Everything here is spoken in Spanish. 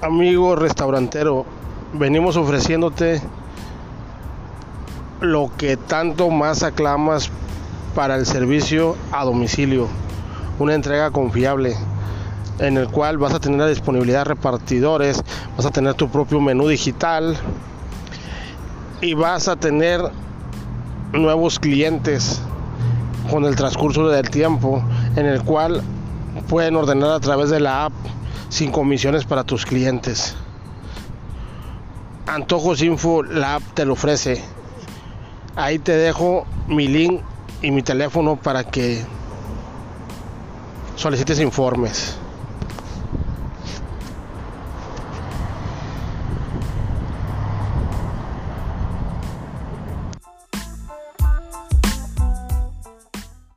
Amigo restaurantero, venimos ofreciéndote lo que tanto más aclamas para el servicio a domicilio, una entrega confiable en el cual vas a tener la disponibilidad de repartidores, vas a tener tu propio menú digital y vas a tener nuevos clientes con el transcurso del tiempo en el cual pueden ordenar a través de la app sin comisiones para tus clientes. Antojos Info, la app te lo ofrece. Ahí te dejo mi link y mi teléfono para que solicites informes.